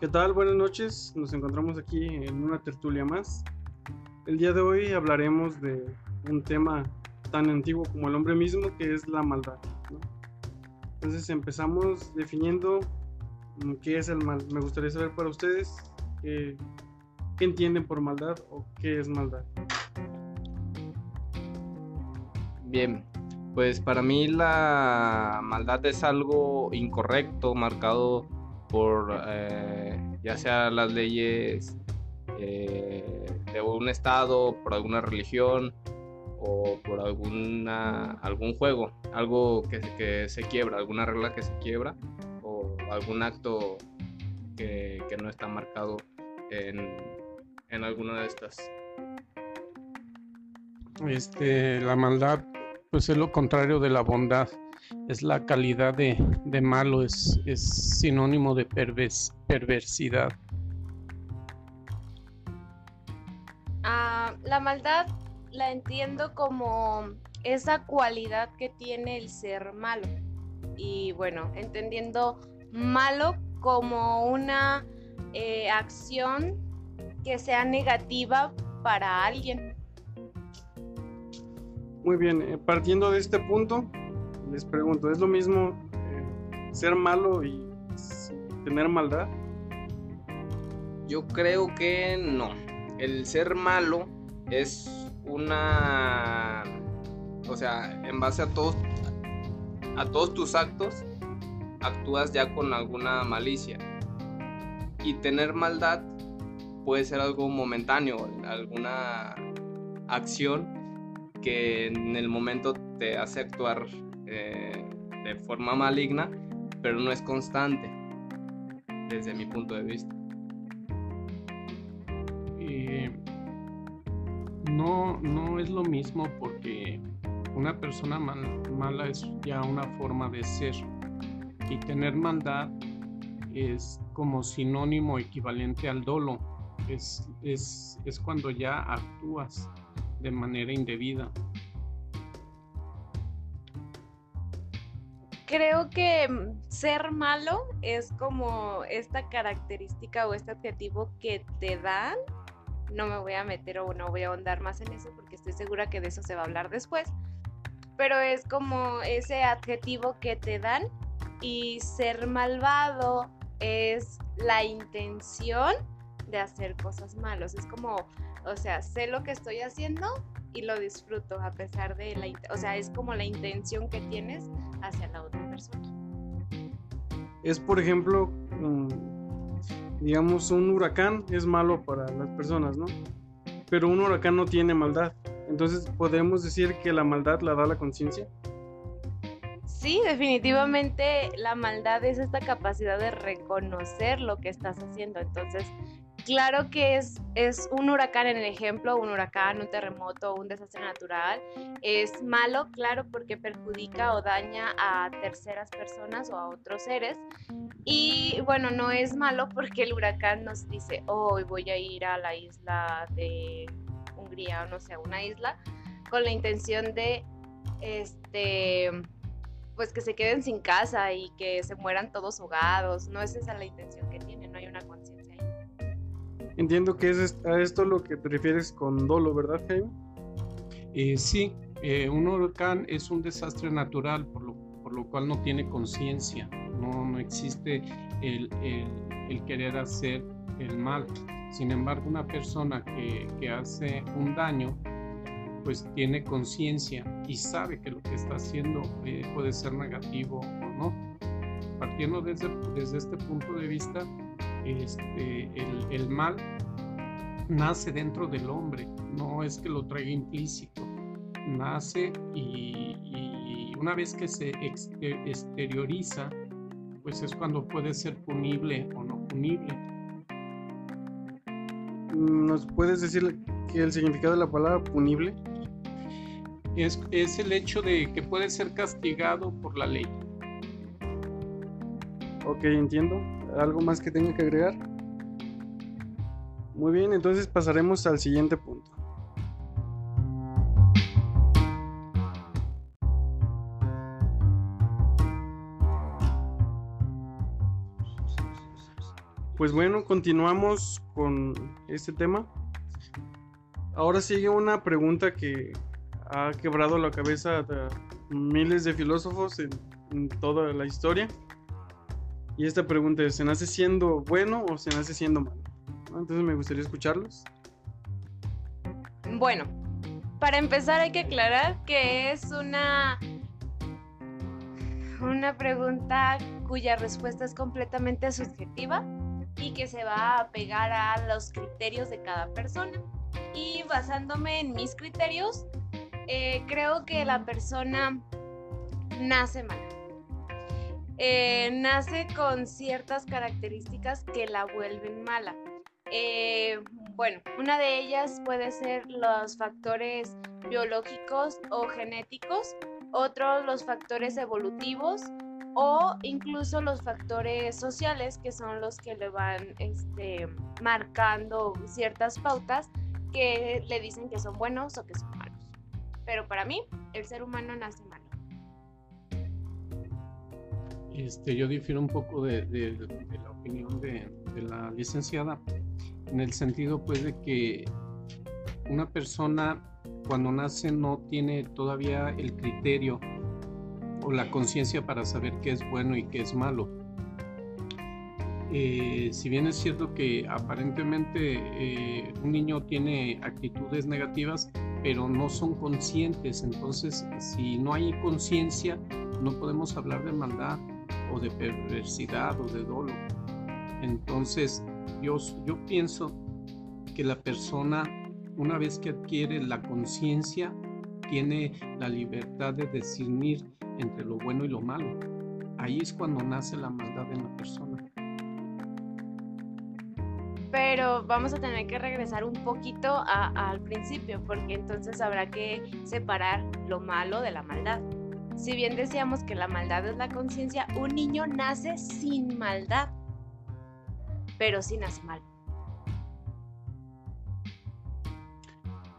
¿Qué tal? Buenas noches. Nos encontramos aquí en una tertulia más. El día de hoy hablaremos de un tema tan antiguo como el hombre mismo, que es la maldad. Entonces empezamos definiendo qué es el mal. Me gustaría saber para ustedes qué entienden por maldad o qué es maldad. Bien, pues para mí la maldad es algo incorrecto, marcado por eh, ya sea las leyes eh, de un estado, por alguna religión o por alguna, algún juego, algo que, que se quiebra, alguna regla que se quiebra o algún acto que, que no está marcado en, en alguna de estas. Este, la maldad, pues es lo contrario de la bondad es la calidad de, malo, es, sinónimo de perversidad. Ah, la maldad la entiendo como esa cualidad que tiene el ser malo. Y bueno, entendiendo malo como una eh, acción que sea negativa para alguien. Muy bien, eh, partiendo de este punto, les pregunto, ¿es lo mismo eh, ser malo y tener maldad? Yo creo que no. El ser malo es una... O sea, en base a todos, a todos tus actos, actúas ya con alguna malicia. Y tener maldad puede ser algo momentáneo, alguna acción que en el momento te hace actuar eh, de forma maligna, pero no es constante, desde mi punto de vista. no, no es lo mismo porque una persona mala es ya una forma de ser y tener maldad es como sinónimo equivalente al dolo. Es, es, es cuando ya actúas de manera indebida. Creo que mm, ser malo es como esta característica o este adjetivo que te dan. No me voy a meter o no voy a ahondar más en eso porque estoy segura que de eso se va a hablar después. Pero es como ese adjetivo que te dan y ser malvado es la intención de hacer cosas malas. Es como, o sea, sé lo que estoy haciendo y lo disfruto a pesar de la, o sea, es como la intención que tienes hacia la otra persona. Es, por ejemplo, mm, digamos, un huracán es malo para las personas, ¿no? Pero un huracán no tiene maldad. Entonces, ¿podemos decir que la maldad la da la conciencia? Sí, definitivamente la maldad es esta capacidad de reconocer lo que estás haciendo. Entonces, claro que es, es un huracán en el ejemplo, un huracán, un terremoto, un desastre natural. Es malo, claro, porque perjudica o daña a terceras personas o a otros seres. Y bueno, no es malo porque el huracán nos dice, hoy voy a ir a la isla de Hungría o no sé, a una isla, con la intención de, este, pues que se queden sin casa y que se mueran todos ahogados. No es esa la intención Entiendo que es a esto lo que te refieres con dolo, ¿verdad, Jaime? Eh, sí, eh, un huracán es un desastre natural, por lo, por lo cual no tiene conciencia, no, no, existe el, el, querer hacer el mal. Sin embargo, una persona que, que hace un daño, pues tiene conciencia y sabe que lo que está haciendo eh, puede ser negativo o no. Partiendo desde, desde este punto de vista, este, el, mal nace dentro del hombre, no es que lo traiga implícito, nace y, una vez que se exterioriza, pues es cuando puede ser punible o no punible. ¿Nos puedes decir que el significado de la palabra punible? Es, es el hecho de que puede ser castigado por la ley. Ok, entiendo. ¿Algo más que tenga que agregar? Muy bien, entonces pasaremos al siguiente punto. Pues bueno, continuamos con este tema. Ahora sigue una pregunta que ha quebrado la cabeza de miles de filósofos en, en toda la historia. Y esta pregunta es, ¿se nace siendo bueno o se nace siendo malo? Entonces me gustaría escucharlos. Bueno, para empezar hay que aclarar que es una una pregunta cuya respuesta es completamente subjetiva y que se va a pegar a los criterios de cada persona. Y basándome en mis criterios, eh, creo que la persona nace mala. Eh, nace con ciertas características que la vuelven mala. Eh, bueno, una de ellas puede ser los factores biológicos o genéticos, otros los factores evolutivos o incluso los factores sociales que son los que le van este, marcando ciertas pautas que le dicen que son buenos o que son malos. Pero para mí, el ser humano nace Este, yo difiero un poco de, la opinión de, de la licenciada, en el sentido pues de que una persona cuando nace no tiene todavía el criterio o la conciencia para saber qué es bueno y qué es malo. Eh, si bien es cierto que aparentemente eh, un niño tiene actitudes negativas, pero no son conscientes, entonces si no hay conciencia, no podemos hablar de maldad o de perversidad o de dolo. Entonces, yo, yo pienso que la persona, una vez que adquiere la conciencia, tiene la libertad de discernir entre lo bueno y lo malo. Ahí es cuando nace la maldad en la persona. Pero vamos a tener que regresar un poquito al principio, porque entonces habrá que separar lo malo de la maldad. Si bien decíamos que la maldad es la conciencia, un niño nace sin maldad, pero sí nace mal.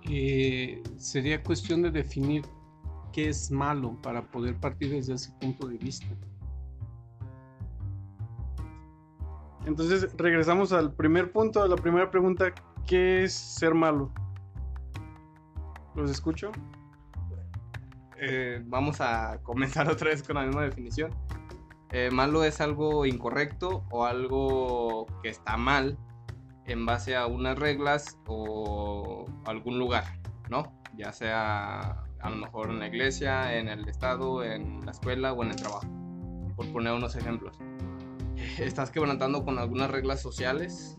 Eh, sería cuestión de definir qué es malo para poder partir desde ese punto de vista. Entonces regresamos al primer punto, a la primera pregunta, ¿qué es ser malo? ¿Los escucho? Eh, vamos a comenzar otra vez con la misma definición. Eh, malo es algo incorrecto o algo que está mal en base a unas reglas o algún lugar, ¿no? Ya sea a lo mejor en la iglesia, en el estado, en la escuela o en el trabajo, por poner unos ejemplos. Estás quebrantando con algunas reglas sociales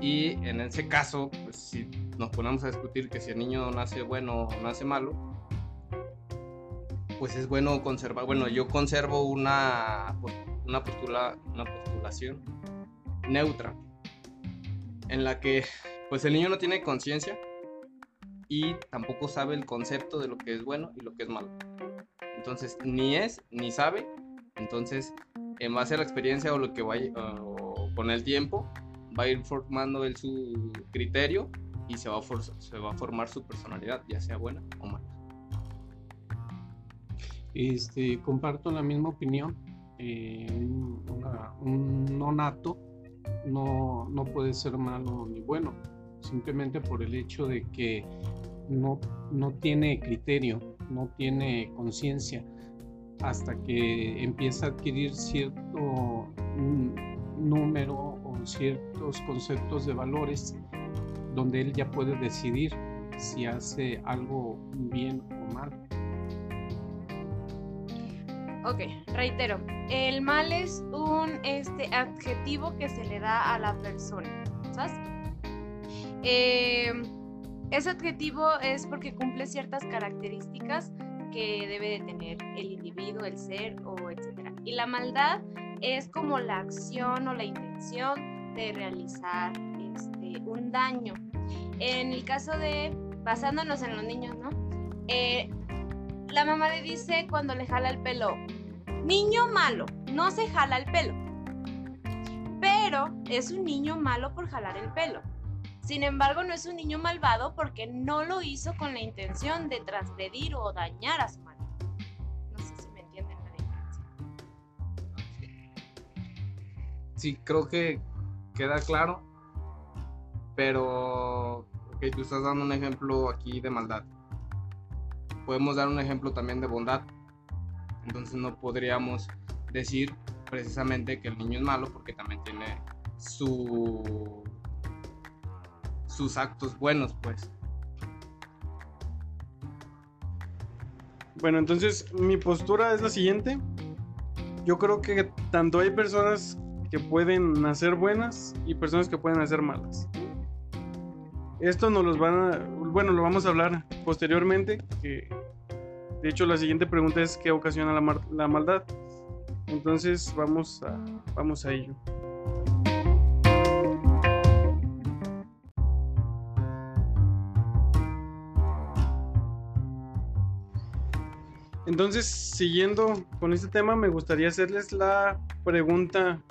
y en ese caso, pues si nos ponemos a discutir que si el niño nace bueno o nace malo, pues es bueno conservar, bueno, yo conservo una, una, postula, una postulación neutra, en la que pues el niño no tiene conciencia y tampoco sabe el concepto de lo que es bueno y lo que es malo. Entonces, ni es ni sabe, entonces en base a la experiencia o lo que vaya o con el tiempo va a ir formando él su criterio y se va a, se va a formar su personalidad, ya sea buena o mala. Este, comparto la misma opinión. eh, un, una- un no no, puede ser malo ni bueno, simplemente por el hecho de que no, no tiene criterio, no tiene conciencia, hasta que empieza a adquirir cierto número o ciertos conceptos de valores donde él ya puede decidir si hace algo bien o mal. Ok, reitero, el mal es un este, adjetivo que se le da a la persona, ¿sabes? Eh, ese adjetivo es porque cumple ciertas características que debe de tener el individuo, el ser o etcétera. Y la maldad es como la acción o la intención de realizar este, un daño. En el caso de, basándonos en los niños, ¿no? Eh, la mamá le dice cuando le jala el pelo, niño malo, no se jala el pelo. Pero es un niño malo por jalar el pelo. Sin embargo, no es un niño malvado porque no lo hizo con la intención de transgredir o dañar a su madre. No sé si me entienden la diferencia. sí, creo que queda claro. Pero, ok, tú estás dando un ejemplo aquí de maldad. Podemos dar un ejemplo también de bondad. Entonces no podríamos decir precisamente que el niño es malo porque también tiene su sus actos buenos, pues. Bueno, entonces mi postura es la siguiente. Yo creo que tanto hay personas que pueden nacer buenas y personas que pueden nacer malas. Esto nos los van a, bueno, lo vamos a hablar posteriormente. De hecho, la siguiente pregunta es qué ocasiona la, maldad. Entonces vamos a, vamos a ello. Entonces, siguiendo con este tema, me gustaría hacerles la pregunta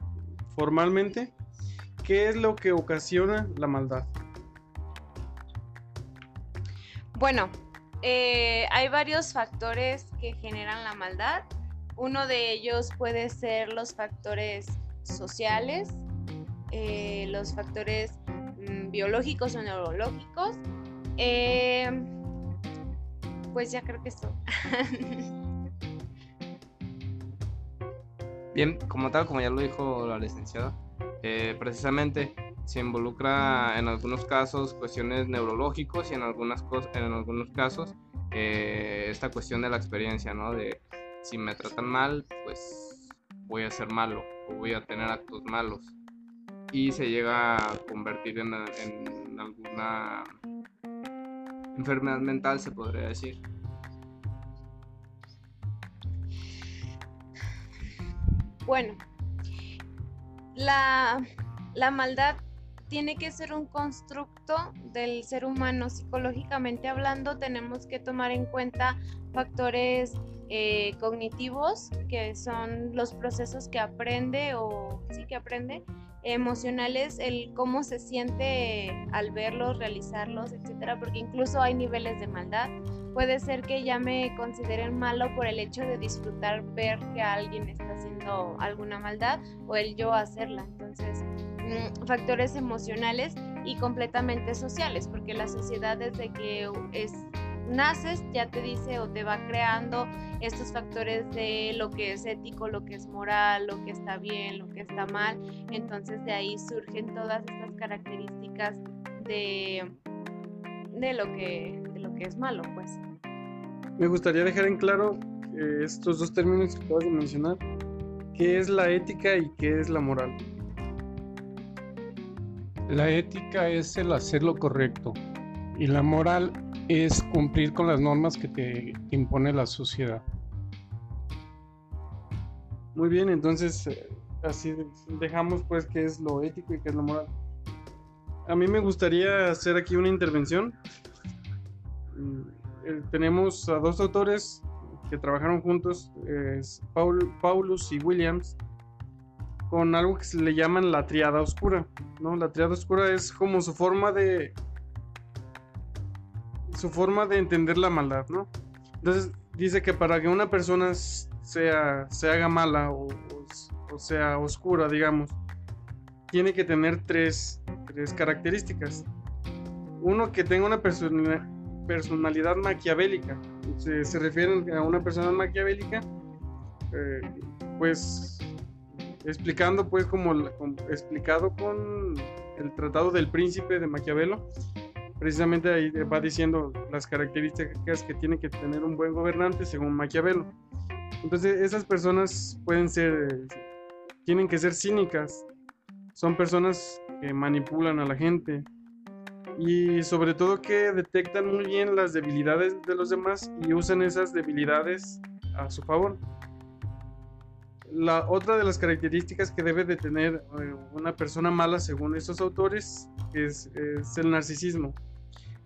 formalmente. ¿Qué es lo que ocasiona la maldad? Bueno, eh, hay varios factores que generan la maldad. Uno de ellos puede ser los factores sociales, eh, los factores mm, biológicos o neurológicos. Eh, pues ya creo que esto. Bien, como tal, como ya lo dijo la licenciada, precisamente se involucra en algunos casos cuestiones neurológicos y en, algunas en algunos casos eh, esta cuestión de la experiencia, ¿no? De si me tratan mal, pues voy a ser malo o voy a tener actos malos. Y se llega a convertir en, en alguna enfermedad mental, se podría decir. Bueno, la, la, maldad tiene que ser un constructo del ser humano. Psicológicamente hablando, tenemos que tomar en cuenta factores eh, cognitivos, que son los procesos que aprende o sí que aprende, emocionales, el cómo se siente al verlos, realizarlos, etcétera, porque incluso hay niveles de maldad. Puede ser que ya me consideren malo por el hecho de disfrutar ver que alguien está haciendo alguna maldad o el yo hacerla. Entonces, factores emocionales y completamente sociales, porque la sociedad desde que es naces ya te dice o te va creando estos factores de lo que es ético, lo que es moral, lo que está bien, lo que está mal. Entonces de ahí surgen todas estas características de, de, lo, que, de lo que es malo, pues. Me gustaría dejar en claro estos dos términos que acabas de mencionar, qué es la ética y qué es la moral. La ética es el hacer lo correcto y la moral es cumplir con las normas que te impone la sociedad. Muy bien, entonces eh, así dejamos pues qué es lo ético y qué es lo moral. A mí me gustaría hacer aquí una intervención. Mm, tenemos a dos autores que trabajaron juntos, Paulus y Williams, con algo que se le llaman la triada oscura. ¿no? La triada oscura es como su forma de su forma de entender la maldad, ¿no? Entonces dice que para que una persona sea, se haga mala o, sea oscura, digamos, tiene que tener tres, tres características. Uno, que tenga una personalidad maquiavélica. Se, se refieren a una persona maquiavélica, eh, pues explicando, pues, como, explicado con el Tratado del Príncipe de Maquiavelo, precisamente ahí va diciendo las características que tiene que tener un buen gobernante según Maquiavelo. Entonces esas personas pueden ser, tienen que ser cínicas, son personas que manipulan a la gente y sobre todo que detectan muy bien las debilidades de los demás y usan esas debilidades a su favor. La otra de las características que debe de tener eh, una persona mala según estos autores es, el narcisismo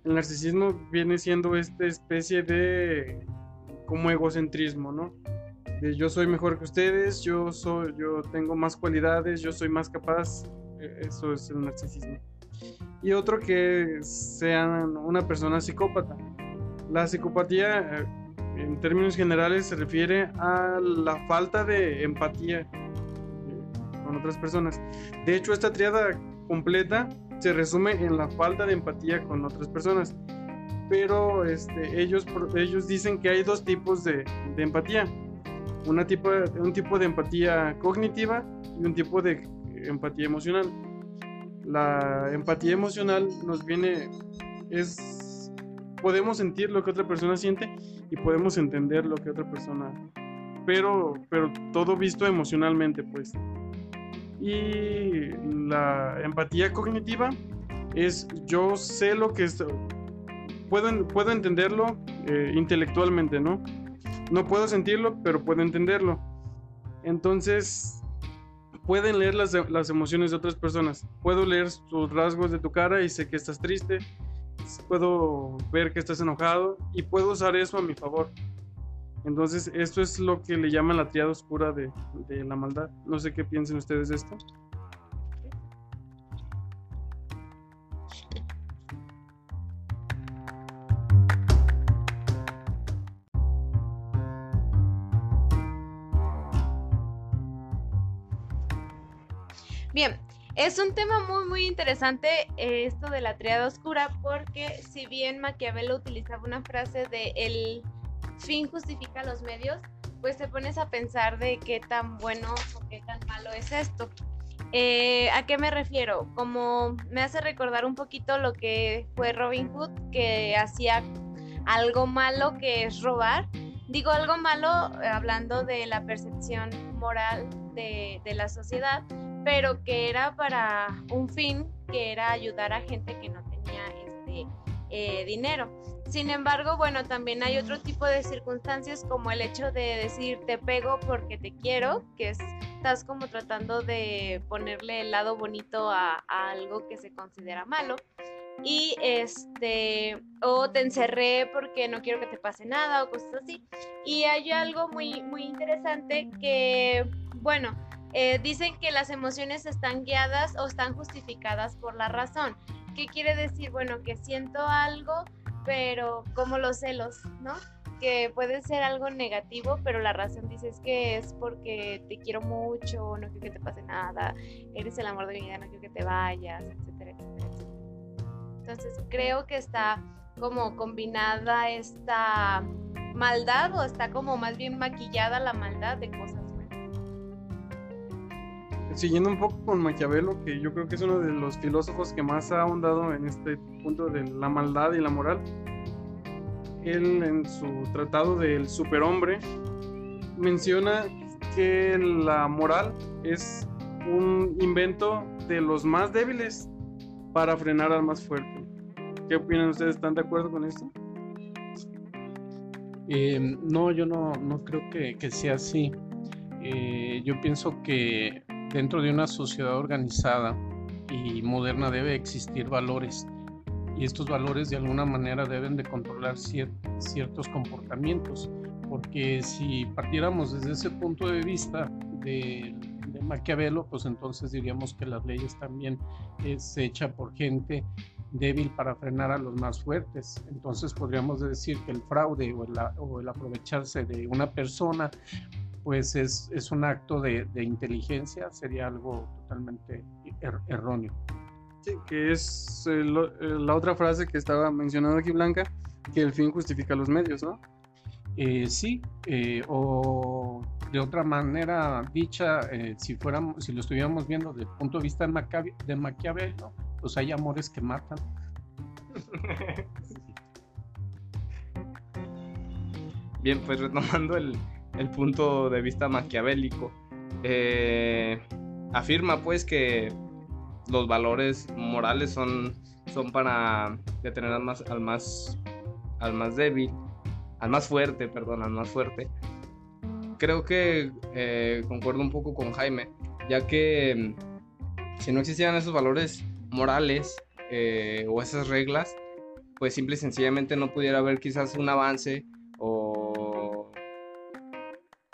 el narcisismo viene siendo esta especie de como egocentrismo, ¿no? Yo soy mejor que ustedes, yo soy, yo tengo más cualidades, yo soy más capaz, e, eso es el narcisismo. Y otro que sea una persona psicópata. La psicopatía, eh, en términos generales, se refiere a la falta de empatía eh, con otras personas. De hecho, esta triada completa se resume en la falta de empatía con otras personas. Pero este, ellos, ellos dicen que hay dos tipos de, de empatía. Una tipo, un tipo de empatía cognitiva y un tipo de empatía emocional. La empatía emocional nos viene, es, podemos sentir lo que otra persona siente y podemos entender lo que otra persona, pero, pero todo visto emocionalmente, pues. Y la empatía cognitiva es yo sé lo que es, puedo, puedo entenderlo eh, intelectualmente, ¿no? No puedo sentirlo, pero puedo entenderlo. Entonces, pueden leer las, las, emociones de otras personas. Puedo leer tus rasgos de tu cara y sé que estás triste. Puedo ver que estás enojado y puedo usar eso a mi favor. Entonces, esto es lo que le llaman la triada oscura de, de la maldad. No sé qué piensen ustedes de esto. Bien, es un tema muy muy interesante eh, esto de la triada oscura porque si bien Maquiavelo utilizaba una frase de el fin justifica los medios, pues te pones a pensar de qué tan bueno o qué tan malo es esto. Eh, ¿A qué me refiero? Como me hace recordar un poquito lo que fue Robin Hood, que hacía algo malo que es robar. Digo algo malo eh, hablando de la percepción moral de, la sociedad, pero que era para un fin que era ayudar a gente que no tenía este eh, dinero. Sin embargo, bueno, también hay otro tipo de circunstancias como el hecho de decir te pego porque te quiero, que es, estás como tratando de ponerle el lado bonito a algo que se considera malo. Y este, o te encerré porque no quiero que te pase nada o cosas así. Y hay algo muy, muy interesante que, bueno, eh, dicen que las emociones están guiadas o están justificadas por la razón. ¿Qué quiere decir? Bueno, que siento algo, pero como los celos, ¿no? Que puede ser algo negativo, pero la razón dice que es porque te quiero mucho, no quiero que te pase nada, eres el amor de mi vida, no quiero que te vayas, etcétera, etcétera. Entonces creo que está como combinada esta maldad o está como más bien maquillada la maldad de cosas siguiendo un poco con Maquiavelo, que yo creo que es uno de los filósofos que más ha ahondado en este punto de la maldad y la moral. Él en su tratado del superhombre menciona que la moral es un invento de los más débiles para frenar al más fuerte. ¿Qué opinan ustedes? ¿Están de acuerdo con esto? Eh, no, yo no, no creo que, que sea así. Eh, yo pienso que dentro de una sociedad organizada y moderna debe existir valores y estos valores de alguna manera deben de controlar ciertos comportamientos porque si partiéramos desde ese punto de vista de, Maquiavelo pues entonces diríamos que las leyes también es hecha por gente débil para frenar a los más fuertes. Entonces podríamos decir que el fraude o o el aprovecharse de una persona pues es, es un acto de, de, inteligencia, sería algo totalmente er, erróneo. Sí, que es eh, eh, la otra frase que estaba mencionando aquí Blanca, que el fin justifica los medios, ¿no? Eh, sí, o de otra manera dicha, si fuéramos, si lo estuviéramos viendo desde el punto de vista de, de Maquiavelo, pues hay amores que matan. Bien, pues retomando el, el punto de vista maquiavélico. Eh, afirma pues que los valores morales son, son para detener al más, al más, al más débil, al más fuerte, perdón, al más fuerte. Creo que eh, concuerdo un poco con Jaime, ya que mm, si no existieran esos valores morales eh, o esas reglas, pues simple y sencillamente no pudiera haber quizás un avance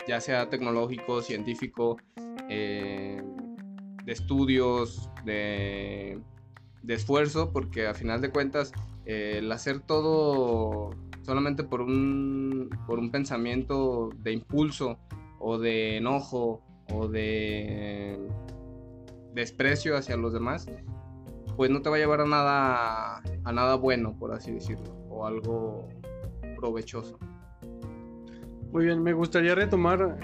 ya sea tecnológico, científico, eh, de estudios, de, esfuerzo, porque a final de cuentas eh, el hacer todo solamente por un, por un pensamiento de impulso o de enojo o de desprecio hacia los demás, pues no te va a llevar a nada, a nada bueno, por así decirlo, o algo provechoso. Muy bien, me gustaría retomar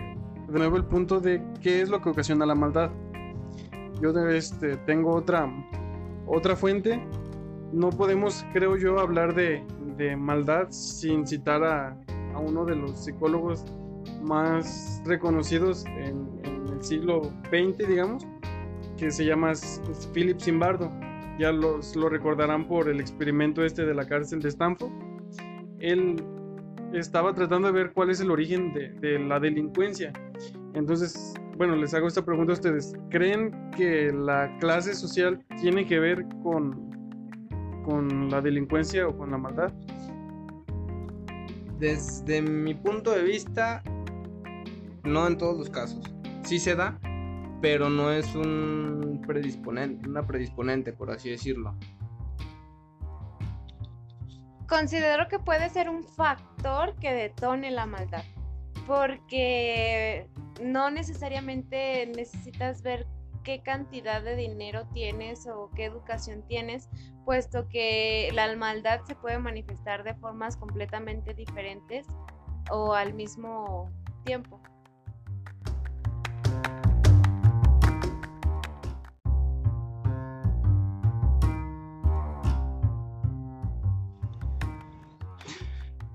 de nuevo el punto de qué es lo que ocasiona la maldad. Yo este, tengo otra, otra fuente. No podemos, creo yo, hablar de, maldad sin citar a, a, uno de los psicólogos más reconocidos en, en, el siglo XX, digamos, que se llama Philip Zimbardo. Ya los, lo recordarán por el experimento este de la cárcel de Stanford. Él estaba tratando de ver cuál es el origen de, la delincuencia. Entonces, bueno, les hago esta pregunta a ustedes. ¿Creen que la clase social tiene que ver con, con la delincuencia o con la maldad? Desde mi punto de vista, no en todos los casos. Sí se da, pero no es un predisponente, una predisponente, por así decirlo. Considero que puede ser un factor que detone la maldad, porque no necesariamente necesitas ver qué cantidad de dinero tienes o qué educación tienes, puesto que la maldad se puede manifestar de formas completamente diferentes o al mismo tiempo.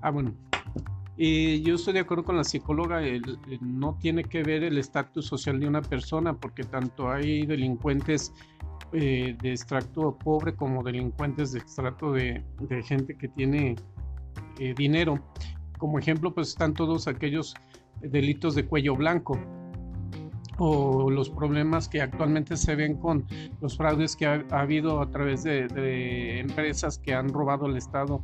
Ah, bueno. Yo estoy de acuerdo con la psicóloga, no tiene que ver el estatus social de una persona, porque tanto hay delincuentes eh, de extracto pobre como delincuentes de extracto de, gente que tiene eh, dinero. Como ejemplo, pues están todos aquellos delitos de cuello blanco o los problemas que actualmente se ven con los fraudes que ha, ha habido a través de, de empresas que han robado al Estado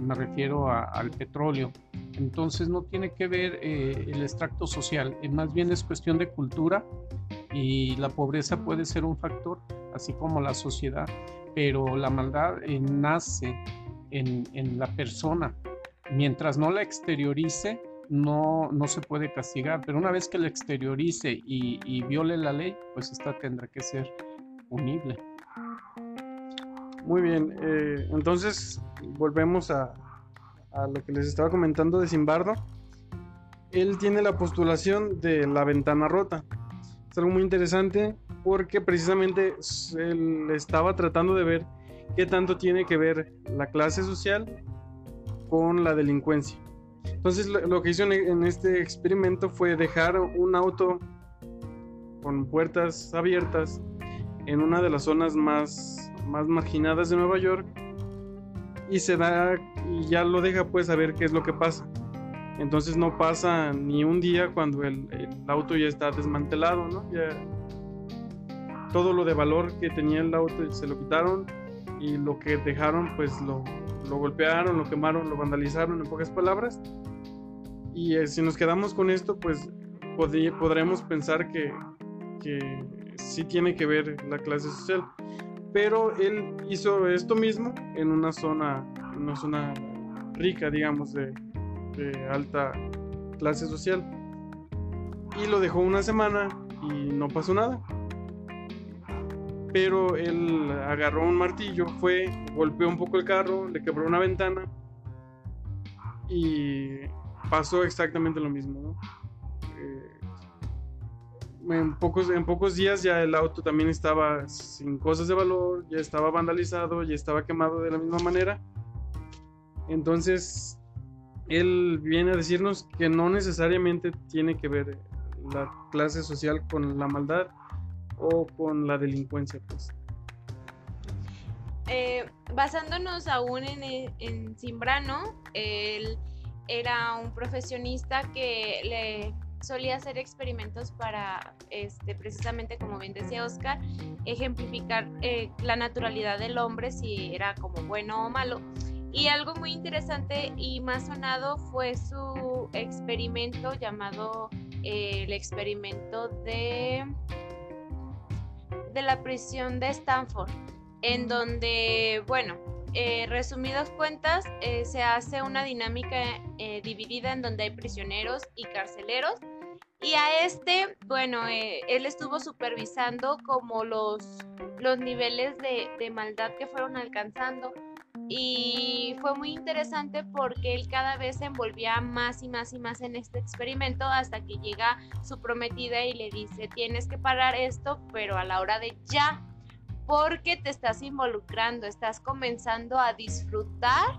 me refiero al petróleo. Entonces no tiene que ver eh, el extracto social, eh, más bien es cuestión de cultura y la pobreza puede ser un factor, así como la sociedad, pero la maldad eh, nace en, en, la persona. Mientras no la exteriorice, no, no se puede castigar, pero una vez que la exteriorice y, y viole la ley, pues esta tendrá que ser punible. Muy bien, eh, entonces volvemos a, a, lo que les estaba comentando de Simbardo. Él tiene la postulación de la ventana rota. Es algo muy interesante porque precisamente él estaba tratando de ver qué tanto tiene que ver la clase social con la delincuencia. Entonces lo, que hizo en este experimento fue dejar un auto con puertas abiertas en una de las zonas más más marginadas de Nueva York y se da ya lo deja pues a ver qué es lo que pasa. Entonces no pasa ni un día cuando el, auto ya está desmantelado, ¿no? Ya todo lo de valor que tenía el auto se lo quitaron y lo que dejaron pues lo, lo golpearon, lo quemaron, lo vandalizaron en pocas palabras. Y eh, si nos quedamos con esto pues podremos pensar que, que sí tiene que ver la clase social pero él hizo esto mismo en una zona, una zona rica, digamos, de, de alta clase social. Y lo dejó una semana y no pasó nada. Pero él agarró un martillo, fue, golpeó un poco el carro, le quebró una ventana y pasó exactamente lo mismo. ¿no? En pocos, en pocos días ya el auto también estaba sin cosas de valor, ya estaba vandalizado, ya estaba quemado de la misma manera. Entonces, él viene a decirnos que no necesariamente tiene que ver la clase social con la maldad o con la delincuencia. Pues. Eh, basándonos aún en, en Simbrano, él era un profesionista que le solía hacer experimentos para, este, precisamente como bien decía Oscar, ejemplificar eh, la naturalidad del hombre, si era como bueno o malo. Y algo muy interesante y más sonado fue su experimento llamado eh, el experimento de, de la prisión de Stanford, en donde, bueno, eh, resumidas cuentas, eh, se hace una dinámica eh, dividida en donde hay prisioneros y carceleros. Y a este, bueno, eh, él estuvo supervisando como los, los niveles de, de maldad que fueron alcanzando. Y fue muy interesante porque él cada vez se envolvía más y más y más en este experimento hasta que llega su prometida y le dice tienes que parar esto pero a la hora de ya porque te estás involucrando, estás comenzando a disfrutar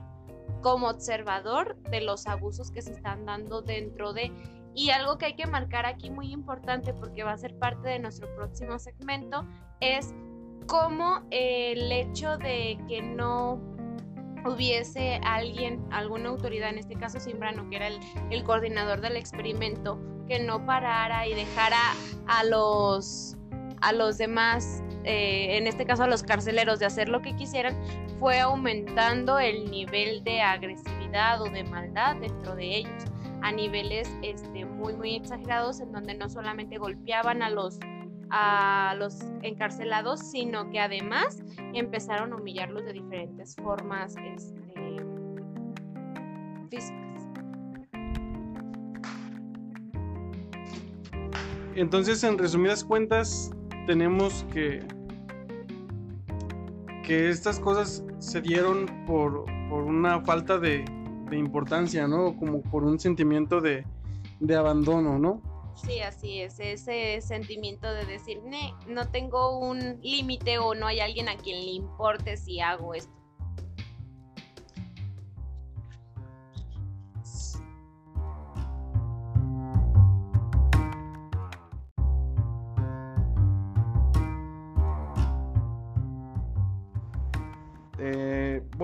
como observador de los abusos que se están dando dentro de y algo que hay que marcar aquí muy importante porque va a ser parte de nuestro próximo segmento es cómo el hecho de que no hubiese alguien, alguna autoridad, en este caso Simbrano, que era el, coordinador del experimento, que no parara y dejara a los, a los demás, eh, en este caso a los carceleros, de hacer lo que quisieran, fue aumentando el nivel de agresividad o de maldad dentro de ellos a niveles este, muy, muy exagerados en donde no solamente golpeaban a los a los encarcelados, sino que además empezaron a humillarlos de diferentes formas este, físicas. Entonces, en resumidas cuentas, tenemos que que estas cosas se dieron por, por una falta de, importancia, ¿no? Como por un sentimiento de, de abandono, ¿no? Sí, así es, ese sentimiento de decir, no tengo un límite o no hay alguien a quien le importe si hago esto.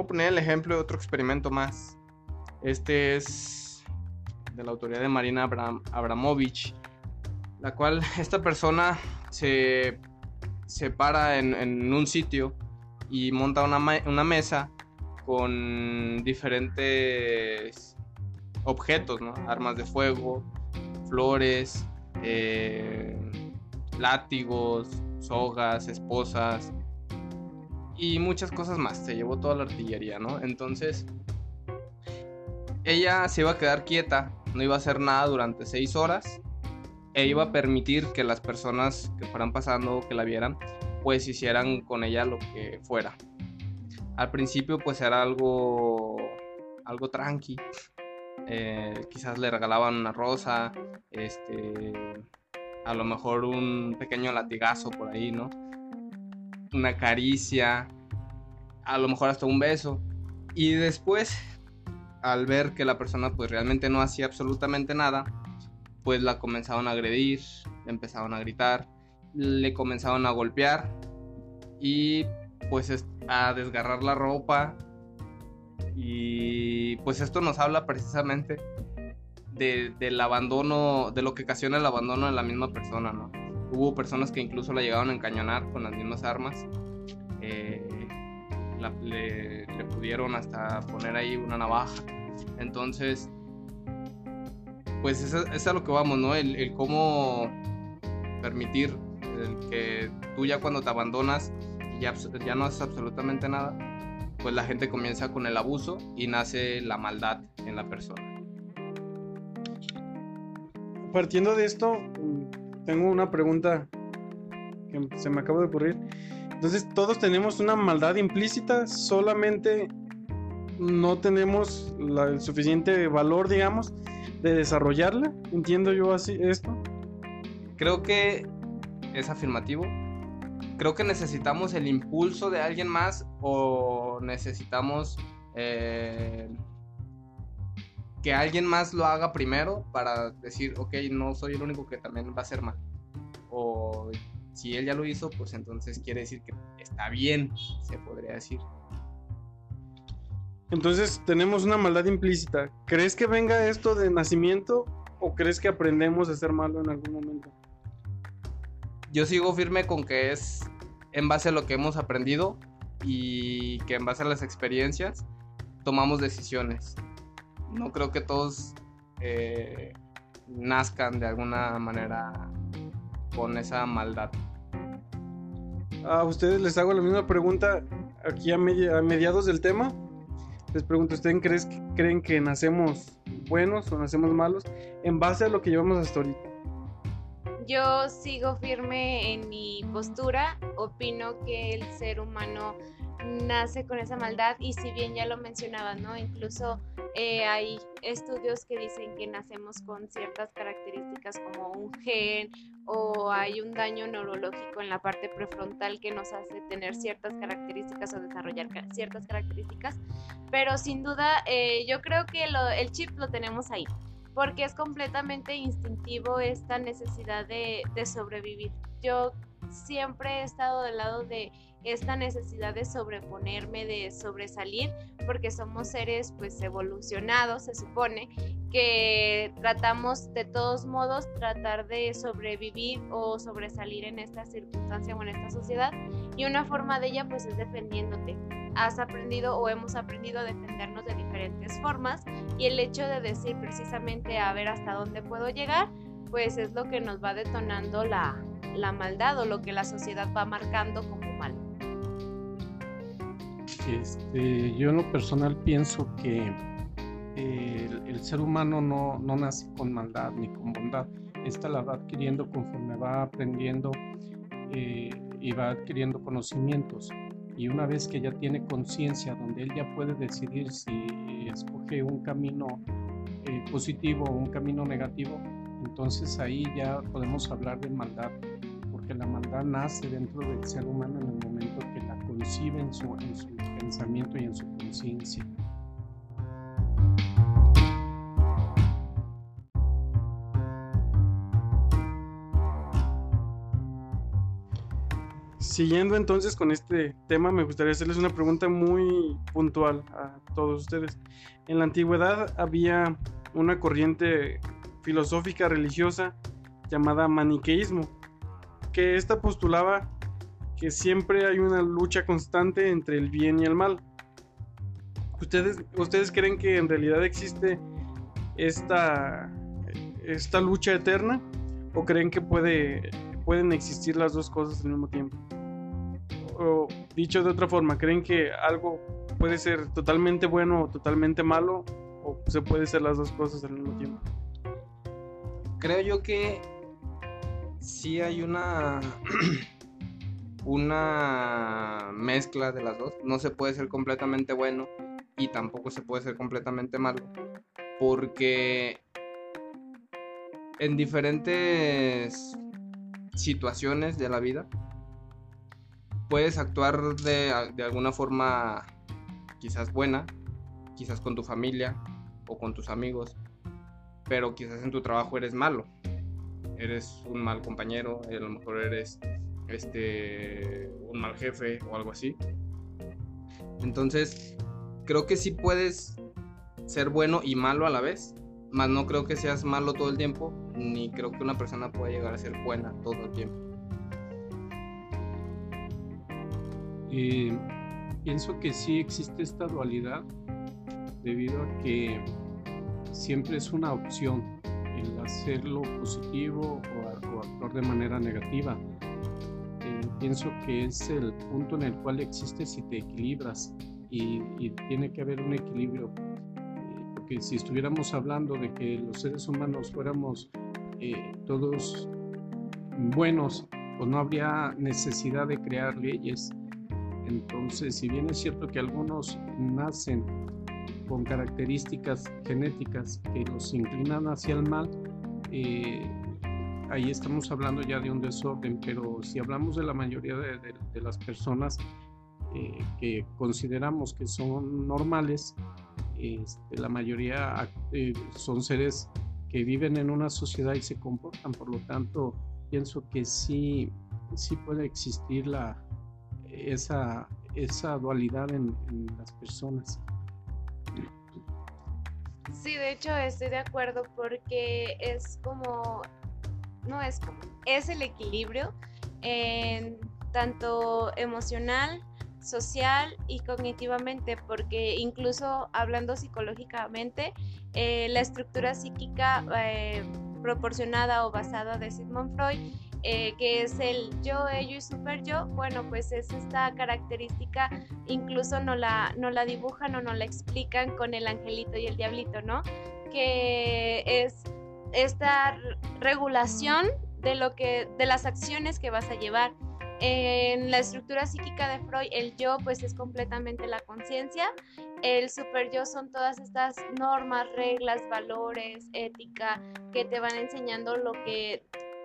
Poner el ejemplo de otro experimento más. Este es de la autoridad de Marina Abramovich la cual esta persona se, se para en, un sitio y monta una, mesa con diferentes objetos, Armas de fuego, flores, eh, látigos, sogas, esposas y muchas cosas más. Se llevó toda la artillería, ¿no? Entonces, ella se iba a quedar quieta, no iba a hacer nada durante seis horas e iba a permitir que las personas que fueran pasando, que la vieran, pues hicieran con ella lo que fuera. Al principio pues era algo, algo tranqui. Eh, quizás le regalaban una rosa, este, a lo mejor un pequeño latigazo por ahí, ¿no? Una caricia, a lo mejor hasta un beso. Y después, al ver que la persona pues realmente no hacía absolutamente nada, pues la comenzaron a agredir, empezaron a gritar, le comenzaron a golpear y pues a desgarrar la ropa y pues esto nos habla precisamente del abandono, de lo que ocasiona el abandono de la misma persona, ¿no? Hubo personas que incluso la llegaron a encañonar con las mismas armas, eh, le, le pudieron hasta poner ahí una navaja, entonces pues es, es, a lo que vamos, ¿no? El, cómo permitir que tú ya cuando te abandonas ya, ya no haces absolutamente nada, pues la gente comienza con el abuso y nace la maldad en la persona. Partiendo de esto, tengo una pregunta que se me acaba de ocurrir. Entonces, todos tenemos una maldad implícita, solamente no tenemos el suficiente valor, digamos, de desarrollarla. Entiendo yo así esto. Creo que es afirmativo. Creo que necesitamos el impulso de alguien más o necesitamos eh, que alguien más lo haga primero para decir, ok, no soy el único que también va a ser mal. O si él ya lo hizo, pues entonces quiere decir que está bien, se podría decir. Entonces tenemos una maldad implícita. ¿Crees que venga esto de nacimiento o crees que aprendemos a ser malo en algún momento? Yo sigo firme con que es en base a lo que hemos aprendido y que en base a las experiencias tomamos decisiones. No creo que todos eh, nazcan de alguna manera con esa maldad. A ustedes les hago la misma pregunta aquí a mediados del tema les pregunto, ¿ustedes creen que, creen que nacemos buenos o nacemos malos en base a lo que llevamos hasta ahorita? yo sigo firme en mi postura, opino que el ser humano nace con esa maldad y si bien ya lo mencionaba, ¿no? Incluso eh, hay estudios que dicen que nacemos con ciertas características como un gen o hay un daño neurológico en la parte prefrontal que nos hace tener ciertas características o desarrollar ciertas características, pero sin duda eh, yo creo que el chip lo tenemos ahí porque es completamente instintivo esta necesidad de, de sobrevivir. Yo siempre he estado del lado de esta necesidad de sobreponerme, de sobresalir, porque somos seres pues evolucionados, se supone, que tratamos de todos modos tratar de sobrevivir o sobresalir en esta circunstancia o en esta sociedad y una forma de ella pues es defendiéndote. Has aprendido o hemos aprendido a defendernos de diferentes formas y el hecho de decir precisamente a ver hasta dónde puedo llegar, pues es lo que nos va detonando la, la maldad o lo que la sociedad va marcando como mal. Este, yo en lo personal pienso que eh, el, ser humano no, nace con maldad ni con bondad. Esta la va adquiriendo conforme va aprendiendo eh, y va adquiriendo conocimientos. Y una vez que ya tiene conciencia, donde él ya puede decidir si escoge un camino eh, positivo o un camino negativo, entonces ahí ya podemos hablar de maldad, porque la maldad nace dentro del ser humano en el momento que la concibe en su, en su pensamiento y en su conciencia. Siguiendo entonces con este tema, me gustaría hacerles una pregunta muy puntual a todos ustedes. En la antigüedad había una corriente filosófica religiosa llamada maniqueísmo, que esta postulaba que siempre hay una lucha constante entre el bien y el mal. ¿Ustedes, ustedes creen que en realidad existe esta, esta lucha eterna? ¿O creen que puede, pueden existir las dos cosas al mismo tiempo? O dicho de otra forma, ¿creen que algo puede ser totalmente bueno o totalmente malo? ¿O se puede ser las dos cosas al mismo tiempo? Creo yo que sí hay una una mezcla de las dos. No se puede ser completamente bueno y tampoco se puede ser completamente malo. Porque en diferentes situaciones de la vida puedes actuar de, de, alguna forma quizás buena, quizás con tu familia o con tus amigos, pero quizás en tu trabajo eres malo, eres un mal compañero, a lo mejor eres este, un mal jefe o algo así. Entonces, creo que sí puedes ser bueno y malo a la vez, más no creo que seas malo todo el tiempo, ni creo que una persona pueda llegar a ser buena todo el tiempo. pienso que sí existe esta dualidad debido a que siempre es una opción el hacerlo positivo o, o actuar de manera negativa pienso que es el punto en el cual existes si te equilibras y, tiene que haber un equilibrio. Eh, porque si estuviéramos hablando de que los seres humanos fuéramos eh, todos buenos, pues no habría necesidad de crear leyes. Entonces, si bien es cierto que algunos nacen con características genéticas que los inclinan hacia el mal, eh, ahí estamos hablando ya de un desorden, pero si hablamos de la mayoría de, las personas eh, que consideramos que son normales, este, la mayoría eh, son seres que viven en una sociedad y se comportan, por lo tanto, pienso que sí, sí puede existir la, esa, esa dualidad en, en las personas. Sí, de hecho estoy de acuerdo porque es como no es como, es el equilibrio en tanto emocional, social y cognitivamente, porque incluso hablando psicológicamente, eh, la estructura psíquica eh, proporcionada o basada de Sigmund Freud, eh, que es el yo, ello y super yo, bueno, pues es esta característica, incluso no la, no la dibujan o no la explican con el angelito y el diablito, ¿no? Que es esta regulación de lo que, de las acciones que vas a llevar. En la estructura psíquica de Freud, el yo pues es completamente la conciencia, el super yo son todas estas normas, reglas, valores, ética que te van enseñando lo que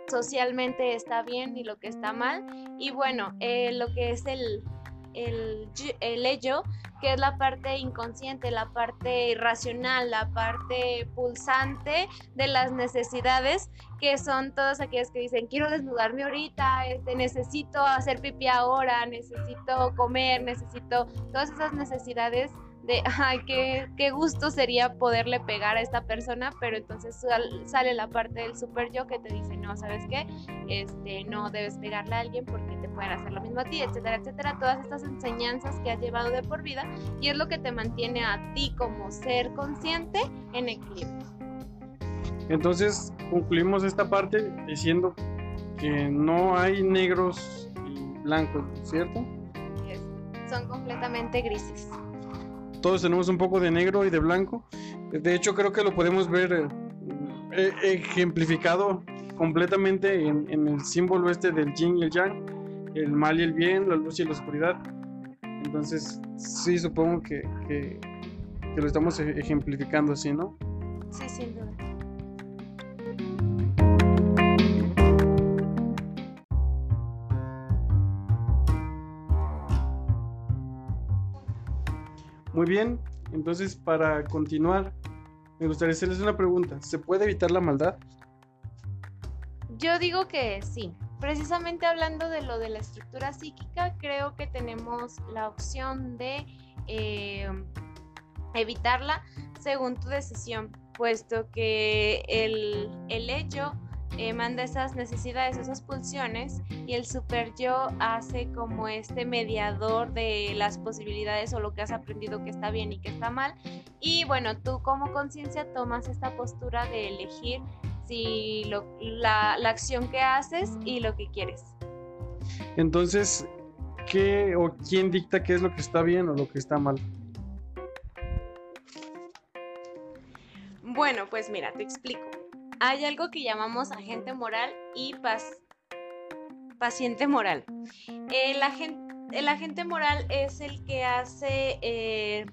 socialmente está bien y lo que está mal. Y bueno, eh, lo que es el, el, el ello, que es la parte inconsciente, la parte irracional, la parte pulsante de las necesidades, que son todas aquellas que dicen, quiero desnudarme ahorita, este, necesito hacer pipí ahora, necesito comer, necesito todas esas necesidades de, ay, qué, qué, gusto sería poderle pegar a esta persona, pero entonces sale la parte del super yo que te dice, no, ¿sabes qué? Este, no debes pegarle a alguien porque te pueden hacer lo mismo a ti, etcétera, etcétera. Todas estas enseñanzas que has llevado de por vida y es lo que te mantiene a ti como ser consciente en equilibrio. Entonces concluimos esta parte diciendo que no hay negros y blancos, ¿cierto? Son completamente grises todos tenemos un poco de negro y de blanco. De hecho, creo que lo podemos ver eh, eh, ejemplificado completamente en, el símbolo este del yin y el yang, el mal y el bien, la luz y la oscuridad. Entonces, sí, supongo que, que, que lo estamos e-, ejemplificando así, ¿no? Sí, sin duda. Muy bien, entonces para continuar, me gustaría hacerles una pregunta. ¿Se puede evitar la maldad? Yo digo que sí. Precisamente hablando de lo de la estructura psíquica, creo que tenemos la opción de eh, evitarla según tu decisión, puesto que el, el hecho eh, manda esas necesidades, esas pulsiones y el super yo hace como este mediador de las posibilidades o lo que has aprendido que está bien y que está mal. Y bueno, tú como conciencia tomas esta postura de elegir si la, la acción que haces y lo que quieres. Entonces, ¿qué o quién dicta qué es lo que está bien o lo que está mal? Bueno, pues mira, te explico hay algo que llamamos agente moral y paciente moral. El agente, el agente, moral es el que hace, eh,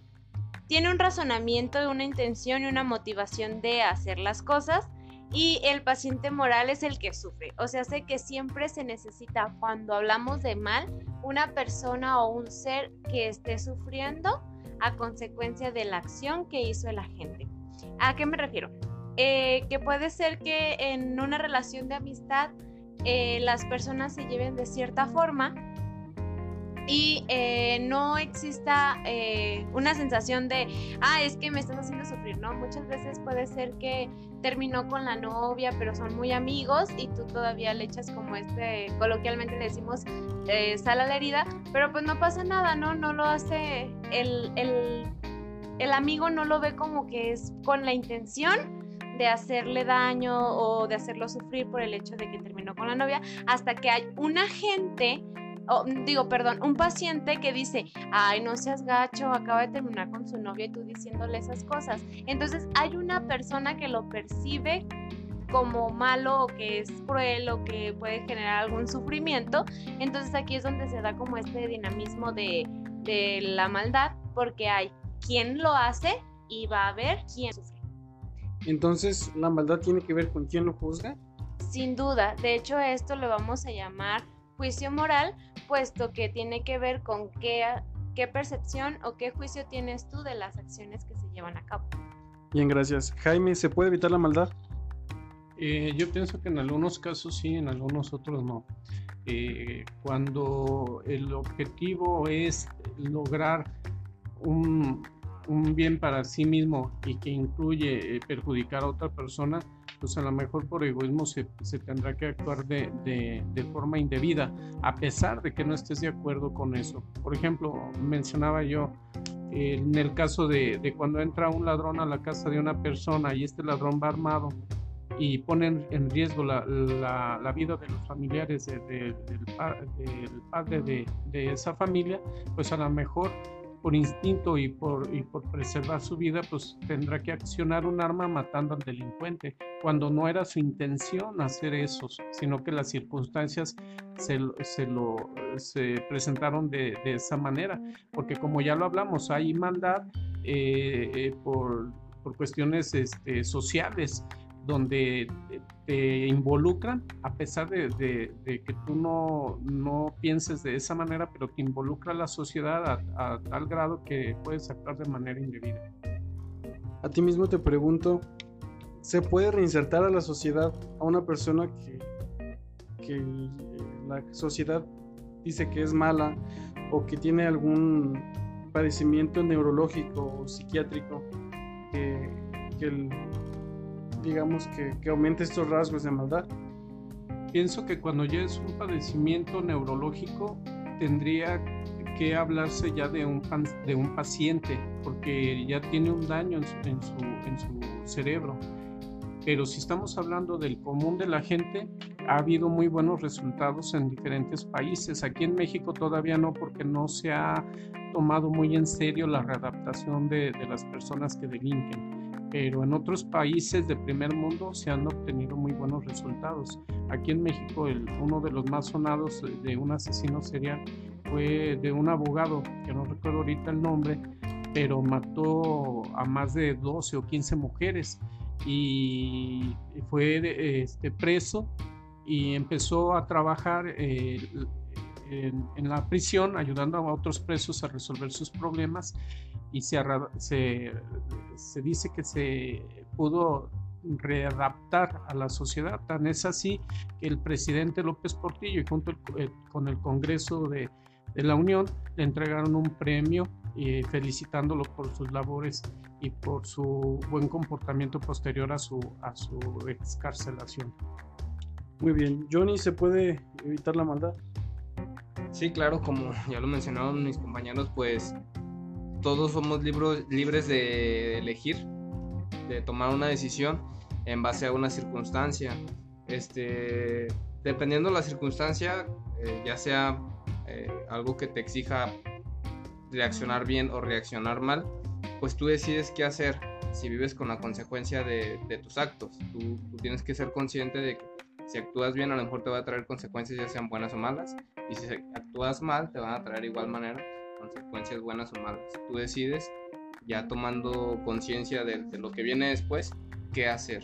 tiene un razonamiento, una intención y una motivación de hacer las cosas. Y el paciente moral es el que sufre. O sea, sé que siempre se necesita, cuando hablamos de mal, una persona o un ser que esté sufriendo a consecuencia de la acción que hizo el agente. ¿A qué me refiero? Eh, que puede ser que en una relación de amistad eh, las personas se lleven de cierta forma y eh, no exista una sensación de, ah, es que me estás haciendo sufrir, ¿no? Muchas veces puede ser que terminó con la novia, pero son muy amigos y tú todavía le echas como este, coloquialmente decimos, sal a la herida, pero pues no pasa nada, ¿no? No lo hace, el, el, el amigo no lo ve como que es con la intención de hacerle daño o de hacerlo sufrir por el hecho de que terminó con la novia, hasta que hay un agente, o, digo, perdón, un paciente que dice, ay, no seas gacho, acaba de terminar con su novia y tú diciéndole esas cosas. Entonces hay una persona que lo percibe como malo o que es cruel o que puede generar algún sufrimiento. Entonces aquí es donde se da como este dinamismo de, de la maldad, porque hay quien lo hace y va a haber quién sufre. Entonces, ¿la maldad tiene que ver con quién lo juzga? Sin duda, de hecho esto lo vamos a llamar juicio moral, puesto que tiene que ver con qué, qué percepción o qué juicio tienes tú de las acciones que se llevan a cabo. Bien, gracias. Jaime, ¿se puede evitar la maldad? Eh, yo pienso que en algunos casos sí, en algunos otros no. Eh, cuando el objetivo es lograr un, un bien para sí mismo y que incluye eh, perjudicar a otra persona, pues a lo mejor por egoísmo se, se tendrá que actuar de, de, forma indebida, a pesar de que no estés de acuerdo con eso. Por ejemplo, mencionaba yo en el caso de, de cuando entra un ladrón a la casa de una persona y este ladrón va armado y pone en riesgo la, la, vida de los familiares del, del, padre de, de esa familia, pues a lo mejor por instinto y por, y por preservar su vida, pues tendrá que accionar un arma matando al delincuente, cuando no era su intención hacer eso, sino que las circunstancias se, lo, se presentaron de, de, esa manera, porque como ya lo hablamos, hay maldad eh, eh, por, por, cuestiones este, sociales, donde te involucran, a pesar de, que tú no, no, pienses de esa manera, pero te involucra la sociedad a, tal grado que puedes actuar de manera indebida. A ti mismo te pregunto, ¿se puede reinsertar a la sociedad a una persona que, que la sociedad dice que es mala o que tiene algún padecimiento neurológico o psiquiátrico que, que el digamos, que, que aumente estos rasgos de maldad. Pienso que cuando ya es un padecimiento neurológico, tendría que hablarse ya de un, de un paciente, porque ya tiene un daño en su, en su, en su cerebro. Pero si estamos hablando del común de la gente, ha habido muy buenos resultados en diferentes países. Aquí en México todavía no, porque no se ha tomado muy en serio la readaptación de, de las personas que delinquen pero en otros países de primer mundo se han obtenido muy buenos resultados. Aquí en México el, uno de los más sonados de un asesino serial fue de un abogado, que no recuerdo ahorita el nombre, pero mató a más de 12 o 15 mujeres y fue este, preso y empezó a trabajar eh, en, la prisión ayudando a otros presos a resolver sus problemas y se, se, se dice que se pudo readaptar a la sociedad. Tan es así que el presidente López Portillo y junto eh, con el Congreso de, de, la Unión le entregaron un premio eh, felicitándolo por sus labores y por su buen comportamiento posterior a su, a su excarcelación. Muy bien, Johnny, ¿se puede evitar la maldad? Sí, claro, como ya lo mencionaron mis compañeros, pues todos somos libres de elegir, de tomar una decisión en base a una circunstancia. Este, dependiendo de la circunstancia, eh, ya sea eh, algo que te exija reaccionar bien o reaccionar mal, pues tú decides qué hacer si vives con la consecuencia de, tus actos. Tú, tú, tienes que ser consciente de que si actúas bien a lo mejor te va a traer consecuencias ya sean buenas o malas y si actúas mal te van a traer igual manera consecuencias buenas o malas. Tú decides, ya tomando conciencia de, lo que viene después, qué hacer.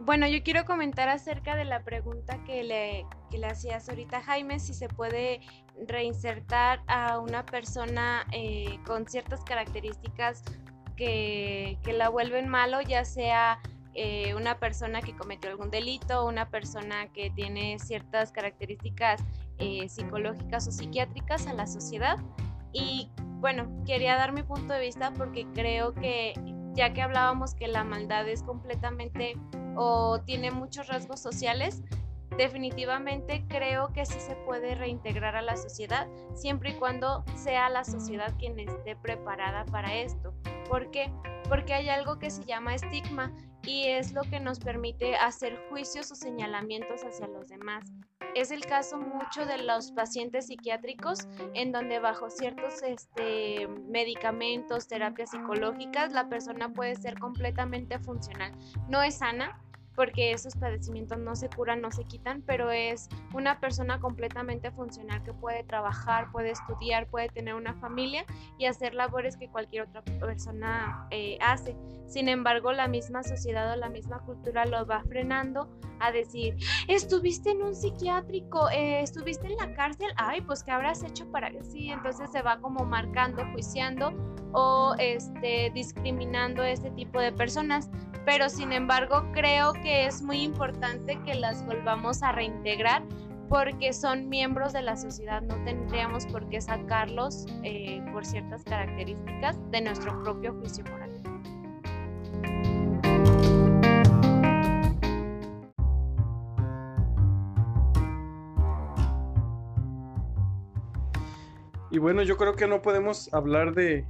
Bueno, yo quiero comentar acerca de la pregunta que le, que le hacías ahorita Jaime, si se puede reinsertar a una persona eh, con ciertas características que, la vuelven malo, ya sea eh, una persona que cometió algún delito, una persona que tiene ciertas características eh, psicológicas o psiquiátricas a la sociedad. Y bueno, quería dar mi punto de vista porque creo que ya que hablábamos que la maldad es completamente o tiene muchos rasgos sociales, definitivamente creo que sí se puede reintegrar a la sociedad siempre y cuando sea la sociedad quien esté preparada para esto. ¿Por qué? Porque hay algo que se llama estigma y es lo que nos permite hacer juicios o señalamientos hacia los demás. Es el caso mucho de los pacientes psiquiátricos en donde bajo ciertos este, medicamentos, terapias psicológicas, la persona puede ser completamente funcional. No es sana, porque esos padecimientos no se curan, no se quitan, pero es una persona completamente funcional que puede trabajar, puede estudiar, puede tener una familia y hacer labores que cualquier otra persona eh, hace. Sin embargo, la misma sociedad o la misma cultura lo va frenando a decir, estuviste en un psiquiátrico, eh, estuviste en la cárcel, ay, pues ¿qué habrás hecho para que sí? Entonces se va como marcando, juiciando o este, discriminando a este tipo de personas. Pero sin embargo, creo que es muy importante que las volvamos a reintegrar porque son miembros de la sociedad, no tendríamos por qué sacarlos eh, por ciertas características de nuestro propio juicio moral. Y bueno, yo creo que no podemos hablar de,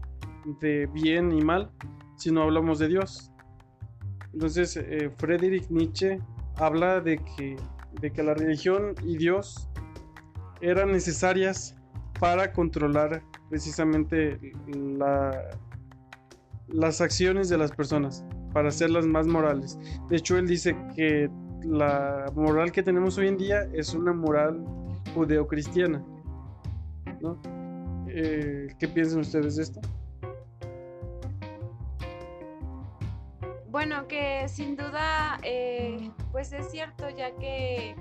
de bien y mal si no hablamos de Dios. Entonces, eh, Friedrich Nietzsche habla de que, de que la religión y Dios eran necesarias para controlar precisamente las acciones de las personas, para hacerlas más morales. De hecho, él dice que la moral que tenemos hoy en día es una moral judeocristiana. Eh, ¿Qué piensan ustedes de esto? Bueno, que sin duda, eh, pues es cierto, ya que